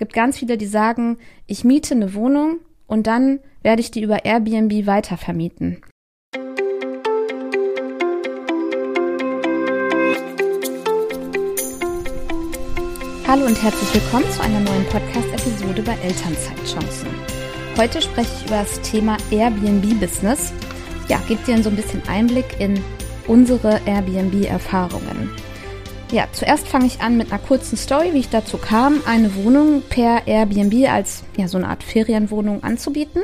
gibt ganz viele, die sagen, ich miete eine Wohnung und dann werde ich die über Airbnb weitervermieten. Hallo und herzlich willkommen zu einer neuen Podcast-Episode bei Elternzeitchancen. Heute spreche ich über das Thema Airbnb-Business. Ja, gebe dir so ein bisschen Einblick in unsere Airbnb-Erfahrungen. Ja, zuerst fange ich an mit einer kurzen Story, wie ich dazu kam, eine Wohnung per Airbnb als ja, so eine Art Ferienwohnung anzubieten.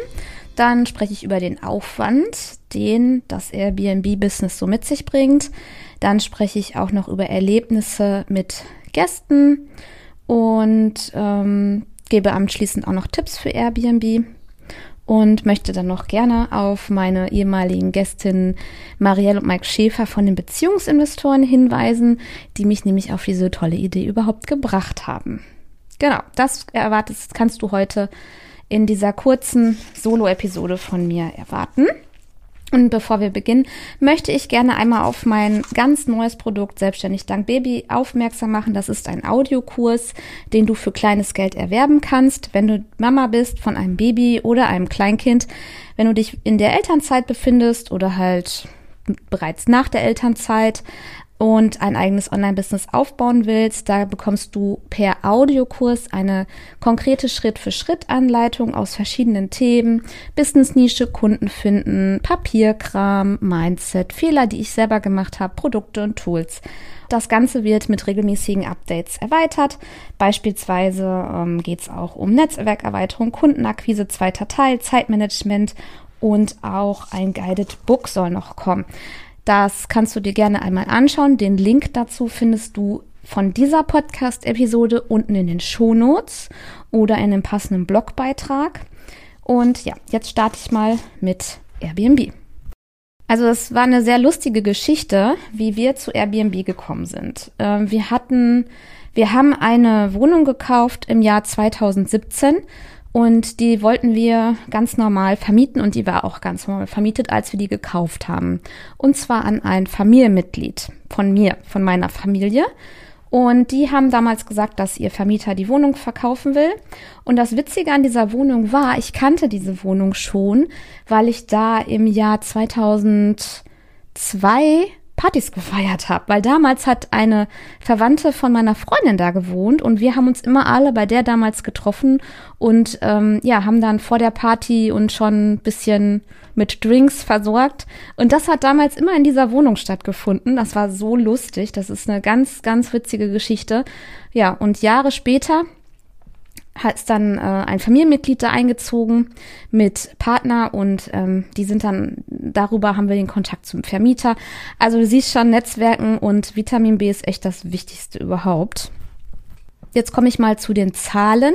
Dann spreche ich über den Aufwand, den das Airbnb-Business so mit sich bringt. Dann spreche ich auch noch über Erlebnisse mit Gästen und ähm, gebe anschließend auch noch Tipps für Airbnb und möchte dann noch gerne auf meine ehemaligen Gästinnen Marielle und Mike Schäfer von den Beziehungsinvestoren hinweisen, die mich nämlich auf diese tolle Idee überhaupt gebracht haben. Genau, das erwartest, kannst du heute in dieser kurzen Solo-Episode von mir erwarten. Und bevor wir beginnen, möchte ich gerne einmal auf mein ganz neues Produkt Selbstständig Dank Baby aufmerksam machen. Das ist ein Audiokurs, den du für kleines Geld erwerben kannst, wenn du Mama bist von einem Baby oder einem Kleinkind. Wenn du dich in der Elternzeit befindest oder halt bereits nach der Elternzeit und ein eigenes Online-Business aufbauen willst, da bekommst du per Audiokurs eine konkrete Schritt-für-Schritt-Anleitung aus verschiedenen Themen, Business-Nische, Kunden finden, Papierkram, Mindset, Fehler, die ich selber gemacht habe, Produkte und Tools. Das Ganze wird mit regelmäßigen Updates erweitert. Beispielsweise ähm, geht es auch um Netzwerkerweiterung, Kundenakquise, zweiter Teil, Zeitmanagement und auch ein Guided Book soll noch kommen. Das kannst du dir gerne einmal anschauen. Den Link dazu findest du von dieser Podcast-Episode unten in den Shownotes oder in dem passenden Blogbeitrag. Und ja, jetzt starte ich mal mit Airbnb. Also es war eine sehr lustige Geschichte, wie wir zu Airbnb gekommen sind. Ähm, wir hatten, wir haben eine Wohnung gekauft im Jahr 2017 und die wollten wir ganz normal vermieten und die war auch ganz normal vermietet, als wir die gekauft haben. Und zwar an ein Familienmitglied von mir, von meiner Familie. Und die haben damals gesagt, dass ihr Vermieter die Wohnung verkaufen will. Und das Witzige an dieser Wohnung war, ich kannte diese Wohnung schon, weil ich da im Jahr 2002 Partys gefeiert habe, weil damals hat eine Verwandte von meiner Freundin da gewohnt und wir haben uns immer alle bei der damals getroffen und ähm, ja, haben dann vor der Party und schon ein bisschen mit Drinks versorgt. Und das hat damals immer in dieser Wohnung stattgefunden. Das war so lustig. Das ist eine ganz, ganz witzige Geschichte. Ja, und Jahre später ist dann äh, ein Familienmitglied da eingezogen mit Partner und ähm, die sind dann, darüber haben wir den Kontakt zum Vermieter. Also du siehst schon, Netzwerken und Vitamin B ist echt das Wichtigste überhaupt. Jetzt komme ich mal zu den Zahlen.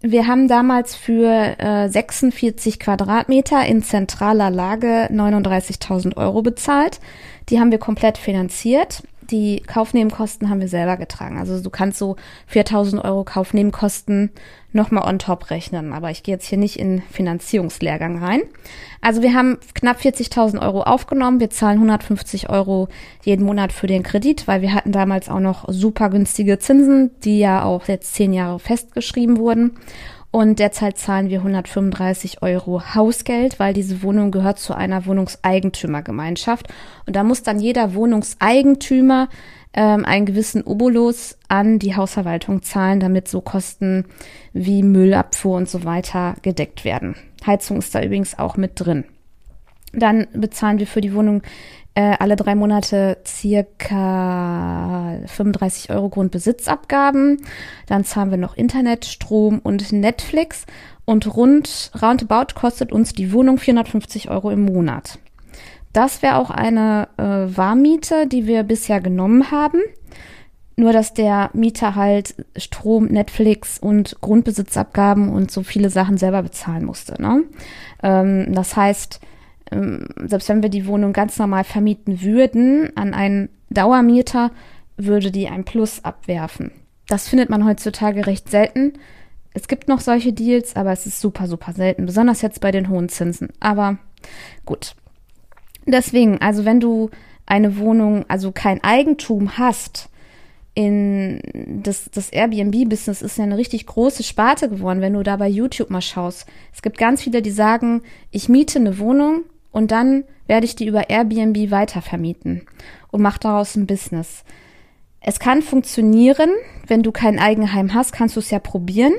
Wir haben damals für äh, 46 Quadratmeter in zentraler Lage 39.000 Euro bezahlt. Die haben wir komplett finanziert die Kaufnebenkosten haben wir selber getragen. Also du kannst so 4000 Euro Kaufnebenkosten nochmal on top rechnen. Aber ich gehe jetzt hier nicht in Finanzierungslehrgang rein. Also wir haben knapp 40.000 Euro aufgenommen. Wir zahlen 150 Euro jeden Monat für den Kredit, weil wir hatten damals auch noch super günstige Zinsen, die ja auch jetzt zehn Jahre festgeschrieben wurden. Und derzeit zahlen wir 135 Euro Hausgeld, weil diese Wohnung gehört zu einer Wohnungseigentümergemeinschaft. Und da muss dann jeder Wohnungseigentümer ähm, einen gewissen Obolus an die Hausverwaltung zahlen, damit so Kosten wie Müllabfuhr und so weiter gedeckt werden. Heizung ist da übrigens auch mit drin. Dann bezahlen wir für die Wohnung äh, alle drei Monate circa 35 Euro Grundbesitzabgaben. Dann zahlen wir noch Internet, Strom und Netflix. Und rund roundabout kostet uns die Wohnung 450 Euro im Monat. Das wäre auch eine äh, Warmmiete, die wir bisher genommen haben. Nur, dass der Mieter halt Strom, Netflix und Grundbesitzabgaben und so viele Sachen selber bezahlen musste. Ne? Ähm, das heißt, selbst wenn wir die Wohnung ganz normal vermieten würden an einen Dauermieter, würde die ein Plus abwerfen. Das findet man heutzutage recht selten. Es gibt noch solche Deals, aber es ist super, super selten, besonders jetzt bei den hohen Zinsen. Aber gut. Deswegen, also wenn du eine Wohnung, also kein Eigentum hast, in das, das Airbnb-Business ist ja eine richtig große Sparte geworden, wenn du da bei YouTube mal schaust. Es gibt ganz viele, die sagen, ich miete eine Wohnung und dann werde ich die über Airbnb weitervermieten und mache daraus ein Business. Es kann funktionieren, wenn du kein Eigenheim hast, kannst du es ja probieren.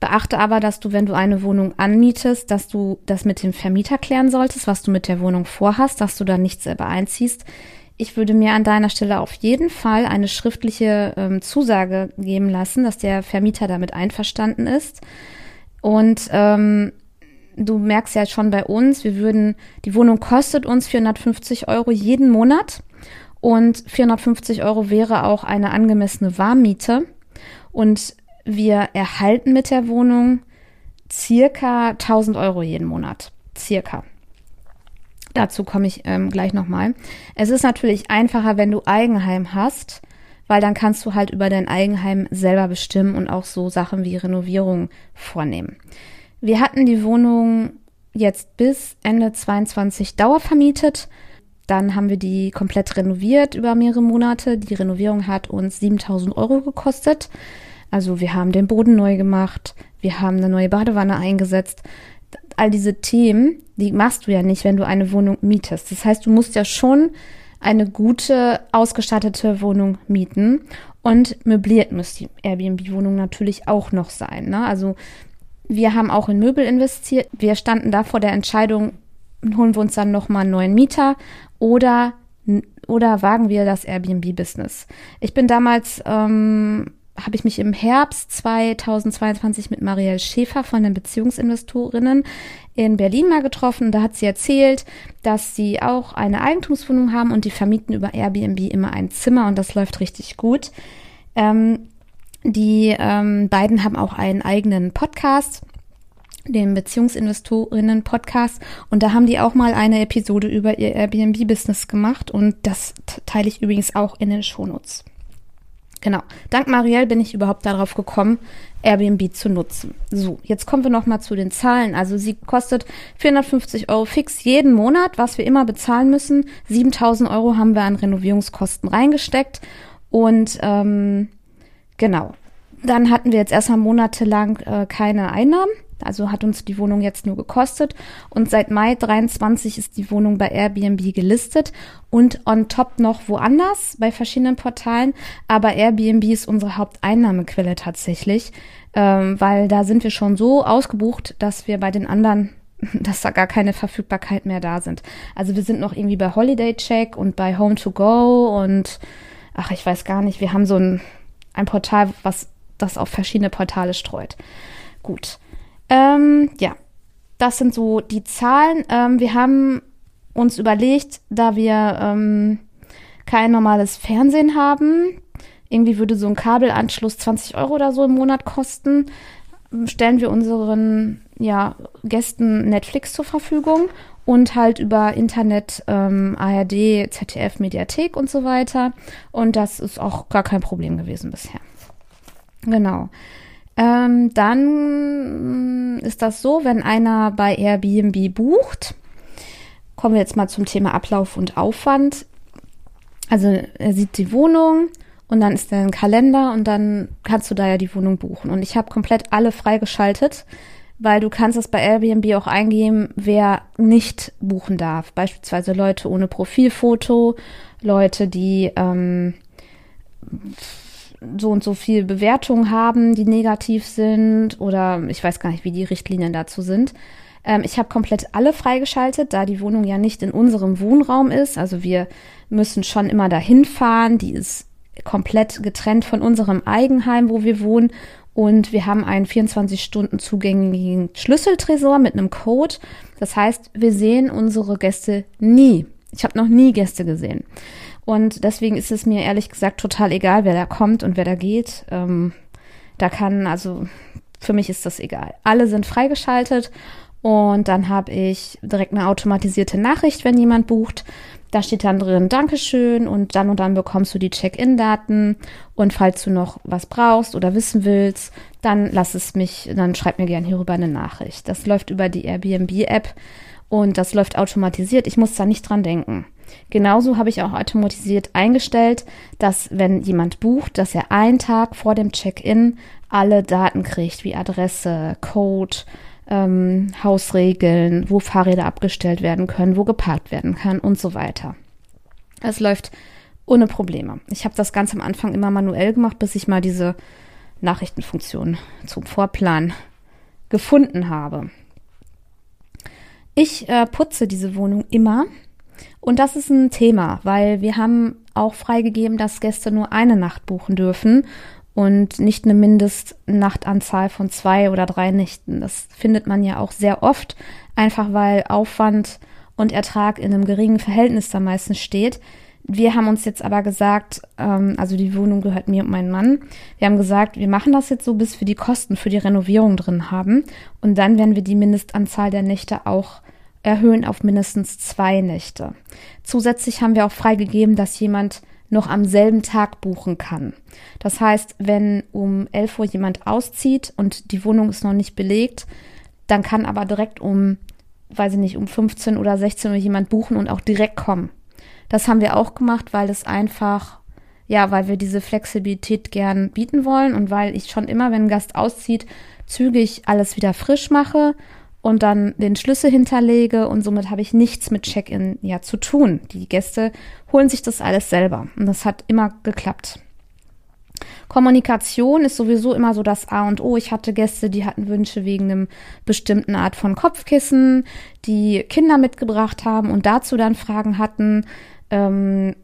Beachte aber, dass du, wenn du eine Wohnung anmietest, dass du das mit dem Vermieter klären solltest, was du mit der Wohnung vorhast, dass du da nicht selber einziehst. Ich würde mir an deiner Stelle auf jeden Fall eine schriftliche ähm, Zusage geben lassen, dass der Vermieter damit einverstanden ist. Und ähm, du merkst ja schon bei uns, wir würden, die Wohnung kostet uns 450 Euro jeden Monat und 450 Euro wäre auch eine angemessene Warmmiete. Und wir erhalten mit der Wohnung circa 1000 Euro jeden Monat. Circa. Dazu komme ich ähm, gleich nochmal. Es ist natürlich einfacher, wenn du Eigenheim hast, weil dann kannst du halt über dein Eigenheim selber bestimmen und auch so Sachen wie Renovierung vornehmen. Wir hatten die Wohnung jetzt bis Ende 22 dauervermietet. Dann haben wir die komplett renoviert über mehrere Monate. Die Renovierung hat uns 7000 Euro gekostet. Also wir haben den Boden neu gemacht, wir haben eine neue Badewanne eingesetzt all diese Themen, die machst du ja nicht, wenn du eine Wohnung mietest. Das heißt, du musst ja schon eine gute, ausgestattete Wohnung mieten. Und möbliert muss die Airbnb-Wohnung natürlich auch noch sein. Ne? Also wir haben auch in Möbel investiert. Wir standen da vor der Entscheidung, holen wir uns dann nochmal einen neuen Mieter oder, oder wagen wir das Airbnb-Business. Ich bin damals ähm, habe ich mich im Herbst 2022 mit Marielle Schäfer von den Beziehungsinvestorinnen in Berlin mal getroffen. Da hat sie erzählt, dass sie auch eine Eigentumswohnung haben und die vermieten über Airbnb immer ein Zimmer und das läuft richtig gut. Ähm, die ähm, beiden haben auch einen eigenen Podcast, den Beziehungsinvestorinnen Podcast und da haben die auch mal eine Episode über ihr Airbnb Business gemacht und das teile ich übrigens auch in den Shownotes. Genau. Dank Marielle bin ich überhaupt darauf gekommen, Airbnb zu nutzen. So, jetzt kommen wir nochmal zu den Zahlen. Also sie kostet 450 Euro fix jeden Monat, was wir immer bezahlen müssen. 7000 Euro haben wir an Renovierungskosten reingesteckt. Und ähm, genau. Dann hatten wir jetzt erstmal monatelang äh, keine Einnahmen. Also hat uns die Wohnung jetzt nur gekostet. Und seit Mai 23 ist die Wohnung bei Airbnb gelistet und on top noch woanders bei verschiedenen Portalen. Aber Airbnb ist unsere Haupteinnahmequelle tatsächlich, ähm, weil da sind wir schon so ausgebucht, dass wir bei den anderen dass da gar keine Verfügbarkeit mehr da sind. Also wir sind noch irgendwie bei Holiday Check und bei Home to Go und ach, ich weiß gar nicht, wir haben so ein, ein Portal, was das auf verschiedene Portale streut. Gut. Ähm, ja, das sind so die Zahlen. Ähm, wir haben uns überlegt, da wir ähm, kein normales Fernsehen haben, irgendwie würde so ein Kabelanschluss 20 Euro oder so im Monat kosten, stellen wir unseren ja, Gästen Netflix zur Verfügung und halt über Internet ähm, ARD, ZDF, Mediathek und so weiter. Und das ist auch gar kein Problem gewesen bisher. Genau. Ähm, dann ist das so, wenn einer bei Airbnb bucht, kommen wir jetzt mal zum Thema Ablauf und Aufwand. Also er sieht die Wohnung und dann ist da ein Kalender und dann kannst du da ja die Wohnung buchen. Und ich habe komplett alle freigeschaltet, weil du kannst es bei Airbnb auch eingeben, wer nicht buchen darf. Beispielsweise Leute ohne Profilfoto, Leute, die ähm, so und so viel Bewertungen haben, die negativ sind oder ich weiß gar nicht, wie die Richtlinien dazu sind. Ähm, ich habe komplett alle freigeschaltet, da die Wohnung ja nicht in unserem Wohnraum ist. Also wir müssen schon immer dahin fahren. Die ist komplett getrennt von unserem Eigenheim, wo wir wohnen. Und wir haben einen 24 Stunden zugänglichen Schlüsseltresor mit einem Code. Das heißt, wir sehen unsere Gäste nie. Ich habe noch nie Gäste gesehen. Und deswegen ist es mir ehrlich gesagt total egal, wer da kommt und wer da geht. Ähm, da kann, also für mich ist das egal. Alle sind freigeschaltet und dann habe ich direkt eine automatisierte Nachricht, wenn jemand bucht. Da steht dann drin Dankeschön und dann und dann bekommst du die Check-in-Daten und falls du noch was brauchst oder wissen willst, dann lass es mich, dann schreib mir gerne hierüber eine Nachricht. Das läuft über die Airbnb-App und das läuft automatisiert. Ich muss da nicht dran denken. Genauso habe ich auch automatisiert eingestellt, dass wenn jemand bucht, dass er einen Tag vor dem Check-in alle Daten kriegt, wie Adresse, Code, ähm, Hausregeln, wo Fahrräder abgestellt werden können, wo geparkt werden kann und so weiter. Es läuft ohne Probleme. Ich habe das ganz am Anfang immer manuell gemacht, bis ich mal diese Nachrichtenfunktion zum Vorplan gefunden habe. Ich äh, putze diese Wohnung immer und das ist ein Thema, weil wir haben auch freigegeben, dass Gäste nur eine Nacht buchen dürfen und nicht eine Mindestnachtanzahl von zwei oder drei Nächten. Das findet man ja auch sehr oft, einfach weil Aufwand und Ertrag in einem geringen Verhältnis da meistens steht. Wir haben uns jetzt aber gesagt, ähm, also die Wohnung gehört mir und meinem Mann. Wir haben gesagt, wir machen das jetzt so, bis wir die Kosten für die Renovierung drin haben. Und dann werden wir die Mindestanzahl der Nächte auch erhöhen auf mindestens zwei Nächte. Zusätzlich haben wir auch freigegeben, dass jemand noch am selben Tag buchen kann. Das heißt, wenn um 11 Uhr jemand auszieht und die Wohnung ist noch nicht belegt, dann kann aber direkt um, weiß ich nicht, um 15 oder 16 Uhr jemand buchen und auch direkt kommen. Das haben wir auch gemacht, weil es einfach, ja, weil wir diese Flexibilität gern bieten wollen und weil ich schon immer, wenn ein Gast auszieht, zügig alles wieder frisch mache und dann den Schlüssel hinterlege und somit habe ich nichts mit Check-in ja zu tun. Die Gäste holen sich das alles selber und das hat immer geklappt. Kommunikation ist sowieso immer so das A und O. Ich hatte Gäste, die hatten Wünsche wegen einem bestimmten Art von Kopfkissen, die Kinder mitgebracht haben und dazu dann Fragen hatten. Ähm,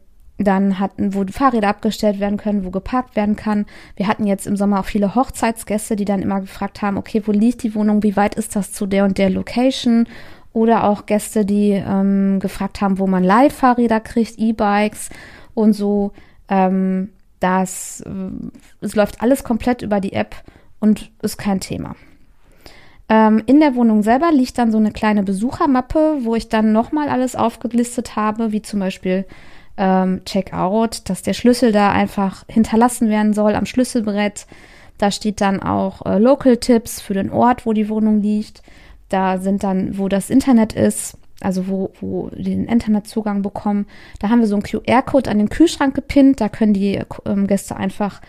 dann hatten, wo Fahrräder abgestellt werden können, wo geparkt werden kann. Wir hatten jetzt im Sommer auch viele Hochzeitsgäste, die dann immer gefragt haben, okay, wo liegt die Wohnung, wie weit ist das zu der und der Location? Oder auch Gäste, die ähm, gefragt haben, wo man Live-Fahrräder kriegt, E-Bikes und so. Ähm, das, äh, es läuft alles komplett über die App und ist kein Thema. Ähm, in der Wohnung selber liegt dann so eine kleine Besuchermappe, wo ich dann nochmal alles aufgelistet habe, wie zum Beispiel ähm, Checkout, dass der Schlüssel da einfach hinterlassen werden soll am Schlüsselbrett. Da steht dann auch äh, Local Tipps für den Ort, wo die Wohnung liegt. Da sind dann, wo das Internet ist, also wo, wo den Internetzugang bekommen. Da haben wir so einen QR-Code an den Kühlschrank gepinnt. Da können die ähm, Gäste einfach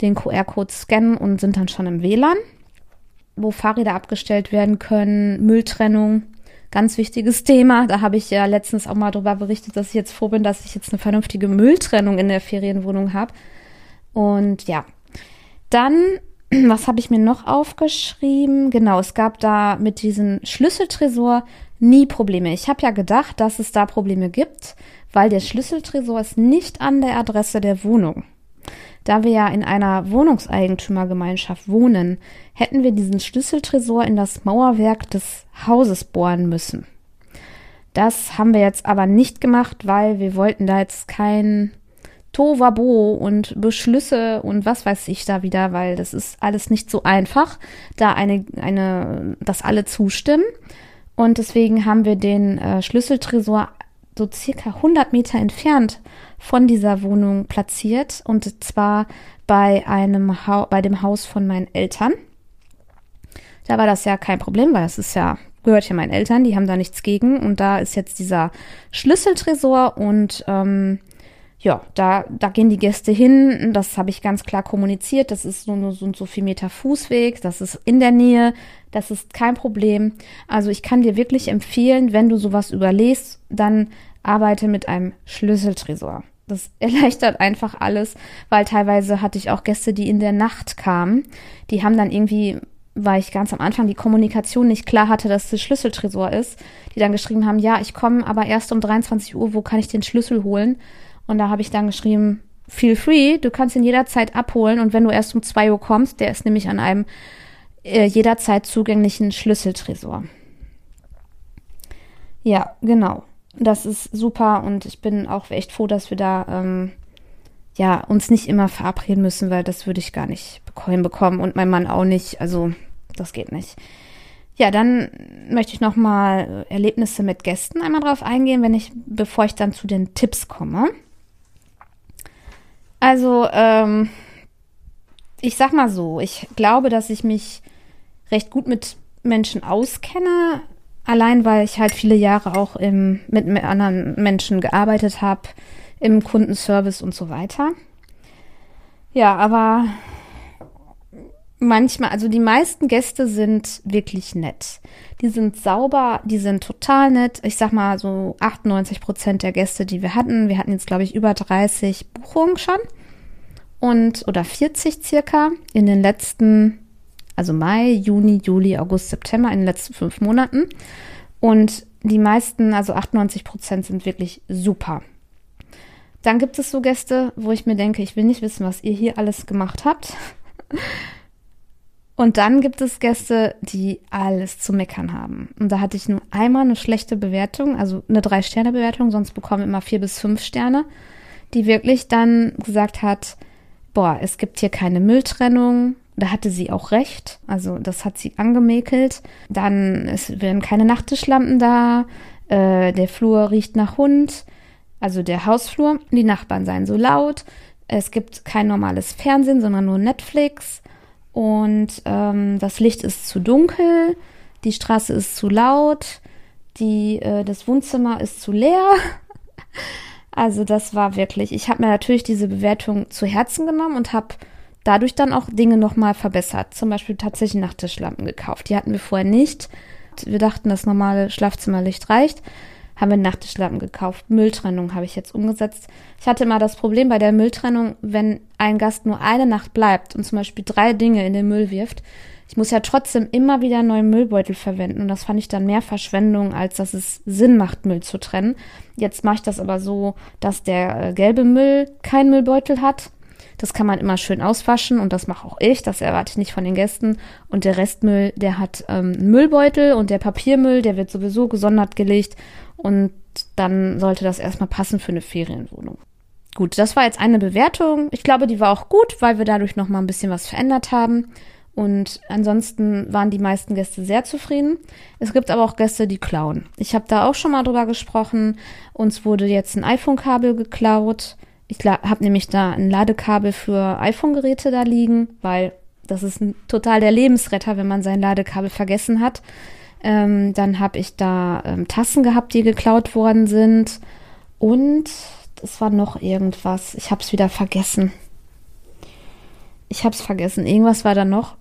den QR-Code scannen und sind dann schon im WLAN, wo Fahrräder abgestellt werden können, Mülltrennung. Ganz wichtiges Thema. Da habe ich ja letztens auch mal darüber berichtet, dass ich jetzt froh bin, dass ich jetzt eine vernünftige Mülltrennung in der Ferienwohnung habe. Und ja, dann was habe ich mir noch aufgeschrieben? Genau, es gab da mit diesem Schlüsseltresor nie Probleme. Ich habe ja gedacht, dass es da Probleme gibt, weil der Schlüsseltresor ist nicht an der Adresse der Wohnung. Da wir ja in einer Wohnungseigentümergemeinschaft wohnen, hätten wir diesen Schlüsseltresor in das Mauerwerk des Hauses bohren müssen. Das haben wir jetzt aber nicht gemacht, weil wir wollten da jetzt kein Tovabo und Beschlüsse und was weiß ich da wieder, weil das ist alles nicht so einfach, da eine, eine, dass alle zustimmen. Und deswegen haben wir den äh, Schlüsseltresor so circa 100 Meter entfernt von dieser Wohnung platziert und zwar bei einem ha bei dem Haus von meinen Eltern. Da war das ja kein Problem, weil es ist ja gehört ja meinen Eltern, die haben da nichts gegen und da ist jetzt dieser Schlüsseltresor und ähm, ja, da, da gehen die Gäste hin. Das habe ich ganz klar kommuniziert. Das ist nur, so und so viel Meter Fußweg. Das ist in der Nähe. Das ist kein Problem. Also ich kann dir wirklich empfehlen, wenn du sowas überlegst, dann arbeite mit einem Schlüsseltresor. Das erleichtert einfach alles, weil teilweise hatte ich auch Gäste, die in der Nacht kamen. Die haben dann irgendwie, weil ich ganz am Anfang die Kommunikation nicht klar hatte, dass das Schlüsseltresor ist, die dann geschrieben haben, ja, ich komme aber erst um 23 Uhr, wo kann ich den Schlüssel holen? Und da habe ich dann geschrieben, feel free, du kannst ihn jederzeit abholen und wenn du erst um zwei Uhr kommst, der ist nämlich an einem äh, jederzeit zugänglichen Schlüsseltresor. Ja, genau. Das ist super und ich bin auch echt froh, dass wir da ähm, ja uns nicht immer verabreden müssen, weil das würde ich gar nicht bekommen und mein Mann auch nicht. Also das geht nicht. Ja, dann möchte ich noch mal Erlebnisse mit Gästen einmal drauf eingehen, wenn ich, bevor ich dann zu den Tipps komme. Also, ähm, ich sag mal so, ich glaube, dass ich mich recht gut mit Menschen auskenne. Allein weil ich halt viele Jahre auch im, mit anderen Menschen gearbeitet habe, im Kundenservice und so weiter. Ja, aber manchmal, also die meisten Gäste sind wirklich nett. Die sind sauber, die sind total nett. Ich sag mal so 98 Prozent der Gäste, die wir hatten, wir hatten jetzt glaube ich über 30 Buchungen schon und oder 40 circa in den letzten, also Mai, Juni, Juli, August, September, in den letzten fünf Monaten. Und die meisten, also 98 Prozent, sind wirklich super. Dann gibt es so Gäste, wo ich mir denke, ich will nicht wissen, was ihr hier alles gemacht habt. Und dann gibt es Gäste, die alles zu meckern haben. Und da hatte ich nur einmal eine schlechte Bewertung, also eine Drei-Sterne-Bewertung, sonst bekommen immer vier bis fünf Sterne, die wirklich dann gesagt hat, boah, es gibt hier keine Mülltrennung. Da hatte sie auch recht. Also das hat sie angemäkelt. Dann es werden keine Nachttischlampen da. Äh, der Flur riecht nach Hund. Also der Hausflur. Die Nachbarn seien so laut. Es gibt kein normales Fernsehen, sondern nur Netflix und ähm, das Licht ist zu dunkel, die Straße ist zu laut, die, äh, das Wohnzimmer ist zu leer. also das war wirklich, ich habe mir natürlich diese Bewertung zu Herzen genommen und habe dadurch dann auch Dinge nochmal verbessert. Zum Beispiel tatsächlich Nachttischlampen gekauft. Die hatten wir vorher nicht. Wir dachten, das normale Schlafzimmerlicht reicht haben wir Nachttischlampen gekauft. Mülltrennung habe ich jetzt umgesetzt. Ich hatte immer das Problem bei der Mülltrennung, wenn ein Gast nur eine Nacht bleibt und zum Beispiel drei Dinge in den Müll wirft, ich muss ja trotzdem immer wieder einen neuen Müllbeutel verwenden und das fand ich dann mehr Verschwendung, als dass es Sinn macht, Müll zu trennen. Jetzt mache ich das aber so, dass der äh, gelbe Müll keinen Müllbeutel hat. Das kann man immer schön auswaschen und das mache auch ich. Das erwarte ich nicht von den Gästen. Und der Restmüll, der hat ähm, einen Müllbeutel und der Papiermüll, der wird sowieso gesondert gelegt und dann sollte das erstmal passen für eine Ferienwohnung. Gut, das war jetzt eine Bewertung. Ich glaube, die war auch gut, weil wir dadurch noch mal ein bisschen was verändert haben. Und ansonsten waren die meisten Gäste sehr zufrieden. Es gibt aber auch Gäste, die klauen. Ich habe da auch schon mal drüber gesprochen. Uns wurde jetzt ein iPhone-Kabel geklaut. Ich habe nämlich da ein Ladekabel für iPhone-Geräte da liegen, weil das ist total der Lebensretter, wenn man sein Ladekabel vergessen hat. Ähm, dann habe ich da ähm, Tassen gehabt, die geklaut worden sind. Und es war noch irgendwas. Ich habe es wieder vergessen. Ich habe es vergessen. Irgendwas war da noch.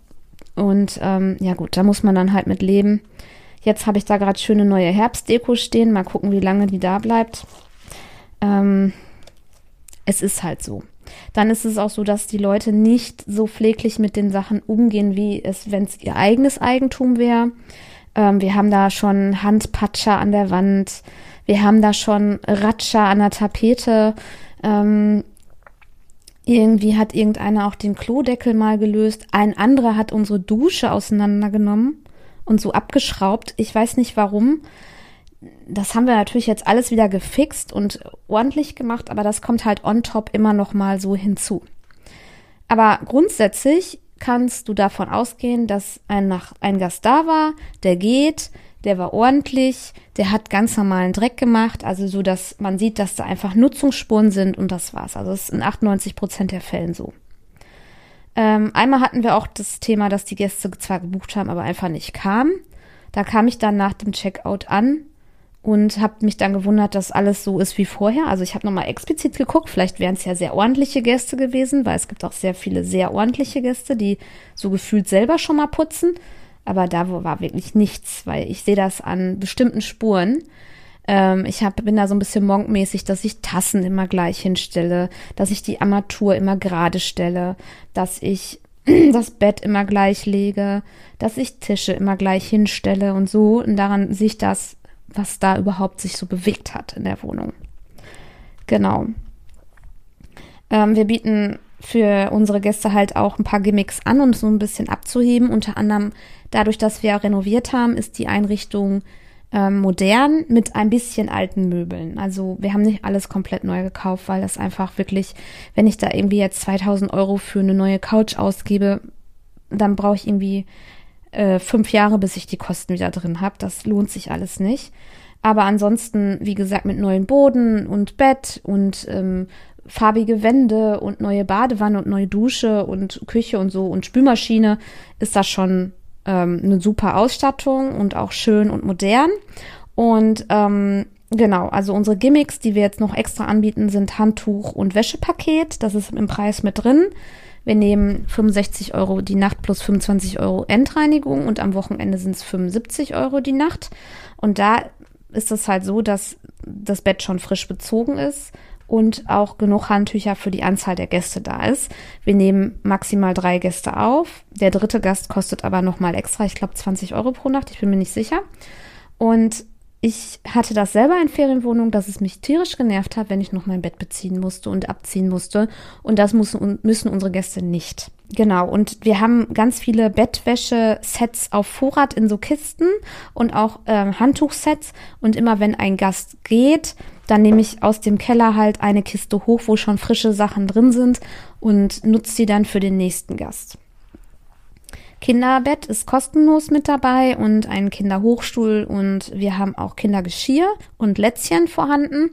Und ähm, ja gut, da muss man dann halt mit leben. Jetzt habe ich da gerade schöne neue Herbstdeko stehen. Mal gucken, wie lange die da bleibt. Ähm, es ist halt so. Dann ist es auch so, dass die Leute nicht so pfleglich mit den Sachen umgehen, wie es, wenn es ihr eigenes Eigentum wäre. Ähm, wir haben da schon Handpatscher an der Wand. Wir haben da schon Ratscher an der Tapete. Ähm, irgendwie hat irgendeiner auch den Klodeckel mal gelöst. Ein anderer hat unsere Dusche auseinandergenommen und so abgeschraubt. Ich weiß nicht warum. Das haben wir natürlich jetzt alles wieder gefixt und ordentlich gemacht, aber das kommt halt on top immer noch mal so hinzu. Aber grundsätzlich kannst du davon ausgehen, dass ein, nach, ein Gast da war, der geht, der war ordentlich, der hat ganz normalen Dreck gemacht, also so, dass man sieht, dass da einfach Nutzungsspuren sind und das war's. Also das ist in 98 Prozent der Fällen so. Ähm, einmal hatten wir auch das Thema, dass die Gäste zwar gebucht haben, aber einfach nicht kamen. Da kam ich dann nach dem Checkout an und habe mich dann gewundert, dass alles so ist wie vorher. Also ich habe nochmal explizit geguckt, vielleicht wären es ja sehr ordentliche Gäste gewesen, weil es gibt auch sehr viele sehr ordentliche Gäste, die so gefühlt selber schon mal putzen. Aber da war wirklich nichts, weil ich sehe das an bestimmten Spuren. Ähm, ich hab, bin da so ein bisschen monkmäßig, dass ich Tassen immer gleich hinstelle, dass ich die Armatur immer gerade stelle, dass ich das Bett immer gleich lege, dass ich Tische immer gleich hinstelle und so. Und daran sehe ich das was da überhaupt sich so bewegt hat in der Wohnung. Genau. Ähm, wir bieten für unsere Gäste halt auch ein paar Gimmicks an, um so ein bisschen abzuheben. Unter anderem dadurch, dass wir renoviert haben, ist die Einrichtung ähm, modern mit ein bisschen alten Möbeln. Also wir haben nicht alles komplett neu gekauft, weil das einfach wirklich, wenn ich da irgendwie jetzt 2000 Euro für eine neue Couch ausgebe, dann brauche ich irgendwie äh, fünf Jahre, bis ich die Kosten wieder drin habe. Das lohnt sich alles nicht. Aber ansonsten, wie gesagt, mit neuen Boden und Bett und ähm, farbige Wände und neue Badewanne und neue Dusche und Küche und so und Spülmaschine ist das schon ähm, eine super Ausstattung und auch schön und modern. Und ähm, genau, also unsere Gimmicks, die wir jetzt noch extra anbieten, sind Handtuch und Wäschepaket. Das ist im Preis mit drin. Wir nehmen 65 Euro die Nacht plus 25 Euro Endreinigung und am Wochenende sind es 75 Euro die Nacht. Und da ist es halt so, dass das Bett schon frisch bezogen ist und auch genug Handtücher für die Anzahl der Gäste da ist. Wir nehmen maximal drei Gäste auf. Der dritte Gast kostet aber nochmal extra, ich glaube 20 Euro pro Nacht, ich bin mir nicht sicher. Und ich hatte das selber in Ferienwohnung, dass es mich tierisch genervt hat, wenn ich noch mein Bett beziehen musste und abziehen musste. Und das müssen, müssen unsere Gäste nicht. Genau, und wir haben ganz viele Bettwäsche-Sets auf Vorrat in so Kisten und auch ähm, Handtuchsets. Und immer wenn ein Gast geht, dann nehme ich aus dem Keller halt eine Kiste hoch, wo schon frische Sachen drin sind und nutze die dann für den nächsten Gast. Kinderbett ist kostenlos mit dabei und ein Kinderhochstuhl und wir haben auch Kindergeschirr und Lätzchen vorhanden.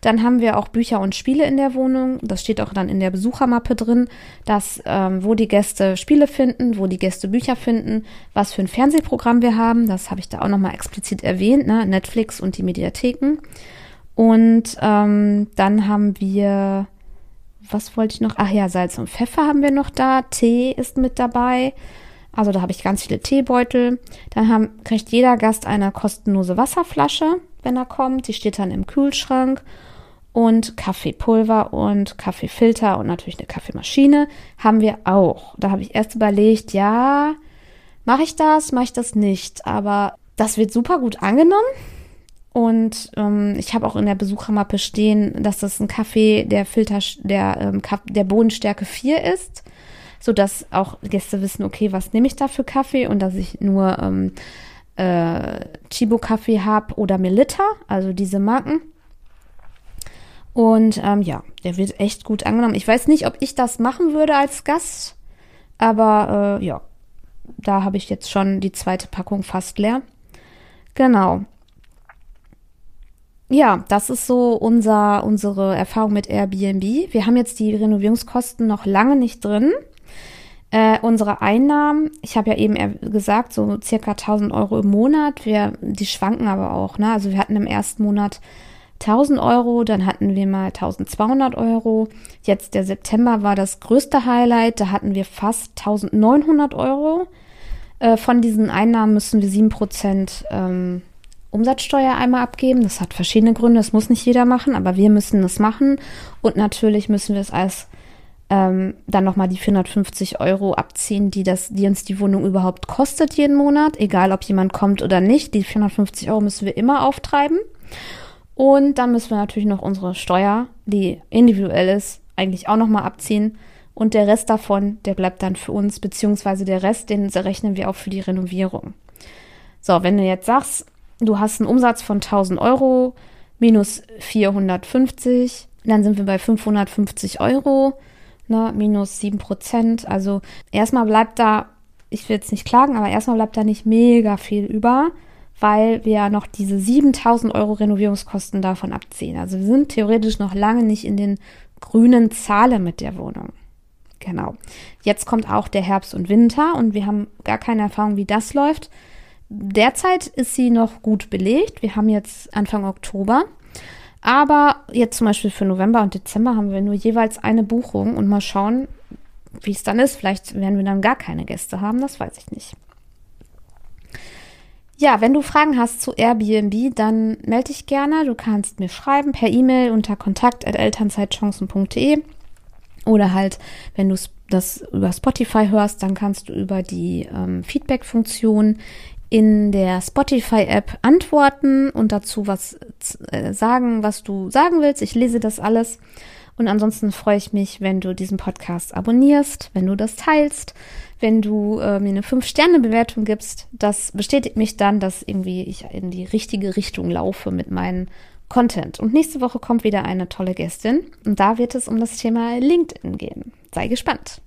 Dann haben wir auch Bücher und Spiele in der Wohnung. Das steht auch dann in der Besuchermappe drin, dass ähm, wo die Gäste Spiele finden, wo die Gäste Bücher finden, was für ein Fernsehprogramm wir haben. Das habe ich da auch nochmal explizit erwähnt, ne? Netflix und die Mediatheken. Und ähm, dann haben wir, was wollte ich noch? Ach ja, Salz und Pfeffer haben wir noch da. Tee ist mit dabei. Also da habe ich ganz viele Teebeutel. Dann haben, kriegt jeder Gast eine kostenlose Wasserflasche, wenn er kommt. Die steht dann im Kühlschrank. Und Kaffeepulver und Kaffeefilter und natürlich eine Kaffeemaschine haben wir auch. Da habe ich erst überlegt, ja, mache ich das, mache ich das nicht. Aber das wird super gut angenommen. Und ähm, ich habe auch in der Besuchermappe stehen, dass das ein Kaffee der Filter, der, ähm, der Bodenstärke 4 ist so dass auch Gäste wissen, okay, was nehme ich da für Kaffee und dass ich nur ähm, äh, Chibo-Kaffee habe oder Melitta, also diese Marken. Und ähm, ja, der wird echt gut angenommen. Ich weiß nicht, ob ich das machen würde als Gast, aber äh, ja, da habe ich jetzt schon die zweite Packung fast leer. Genau. Ja, das ist so unser, unsere Erfahrung mit Airbnb. Wir haben jetzt die Renovierungskosten noch lange nicht drin. Äh, unsere Einnahmen, ich habe ja eben gesagt, so circa 1000 Euro im Monat. Wir, die schwanken aber auch. Ne? Also wir hatten im ersten Monat 1000 Euro, dann hatten wir mal 1200 Euro. Jetzt der September war das größte Highlight, da hatten wir fast 1900 Euro. Äh, von diesen Einnahmen müssen wir 7% ähm, Umsatzsteuer einmal abgeben. Das hat verschiedene Gründe, das muss nicht jeder machen, aber wir müssen das machen. Und natürlich müssen wir es als ähm, dann nochmal die 450 Euro abziehen, die, das, die uns die Wohnung überhaupt kostet jeden Monat, egal ob jemand kommt oder nicht. Die 450 Euro müssen wir immer auftreiben. Und dann müssen wir natürlich noch unsere Steuer, die individuell ist, eigentlich auch nochmal abziehen. Und der Rest davon, der bleibt dann für uns, beziehungsweise der Rest, den rechnen wir auch für die Renovierung. So, wenn du jetzt sagst, du hast einen Umsatz von 1000 Euro minus 450, dann sind wir bei 550 Euro ne, minus 7 Prozent. Also erstmal bleibt da, ich will jetzt nicht klagen, aber erstmal bleibt da nicht mega viel über, weil wir ja noch diese 7000 Euro Renovierungskosten davon abziehen. Also wir sind theoretisch noch lange nicht in den grünen Zahlen mit der Wohnung. Genau. Jetzt kommt auch der Herbst und Winter und wir haben gar keine Erfahrung, wie das läuft. Derzeit ist sie noch gut belegt. Wir haben jetzt Anfang Oktober. Aber jetzt zum Beispiel für November und Dezember haben wir nur jeweils eine Buchung und mal schauen, wie es dann ist. Vielleicht werden wir dann gar keine Gäste haben, das weiß ich nicht. Ja, wenn du Fragen hast zu Airbnb, dann melde dich gerne. Du kannst mir schreiben per E-Mail unter kontakt.elternzeitchancen.de oder halt, wenn du das über Spotify hörst, dann kannst du über die ähm, Feedback-Funktion in der Spotify-App antworten und dazu was äh, sagen, was du sagen willst. Ich lese das alles. Und ansonsten freue ich mich, wenn du diesen Podcast abonnierst, wenn du das teilst, wenn du äh, mir eine 5-Sterne-Bewertung gibst. Das bestätigt mich dann, dass irgendwie ich in die richtige Richtung laufe mit meinem Content. Und nächste Woche kommt wieder eine tolle Gästin und da wird es um das Thema LinkedIn gehen. Sei gespannt.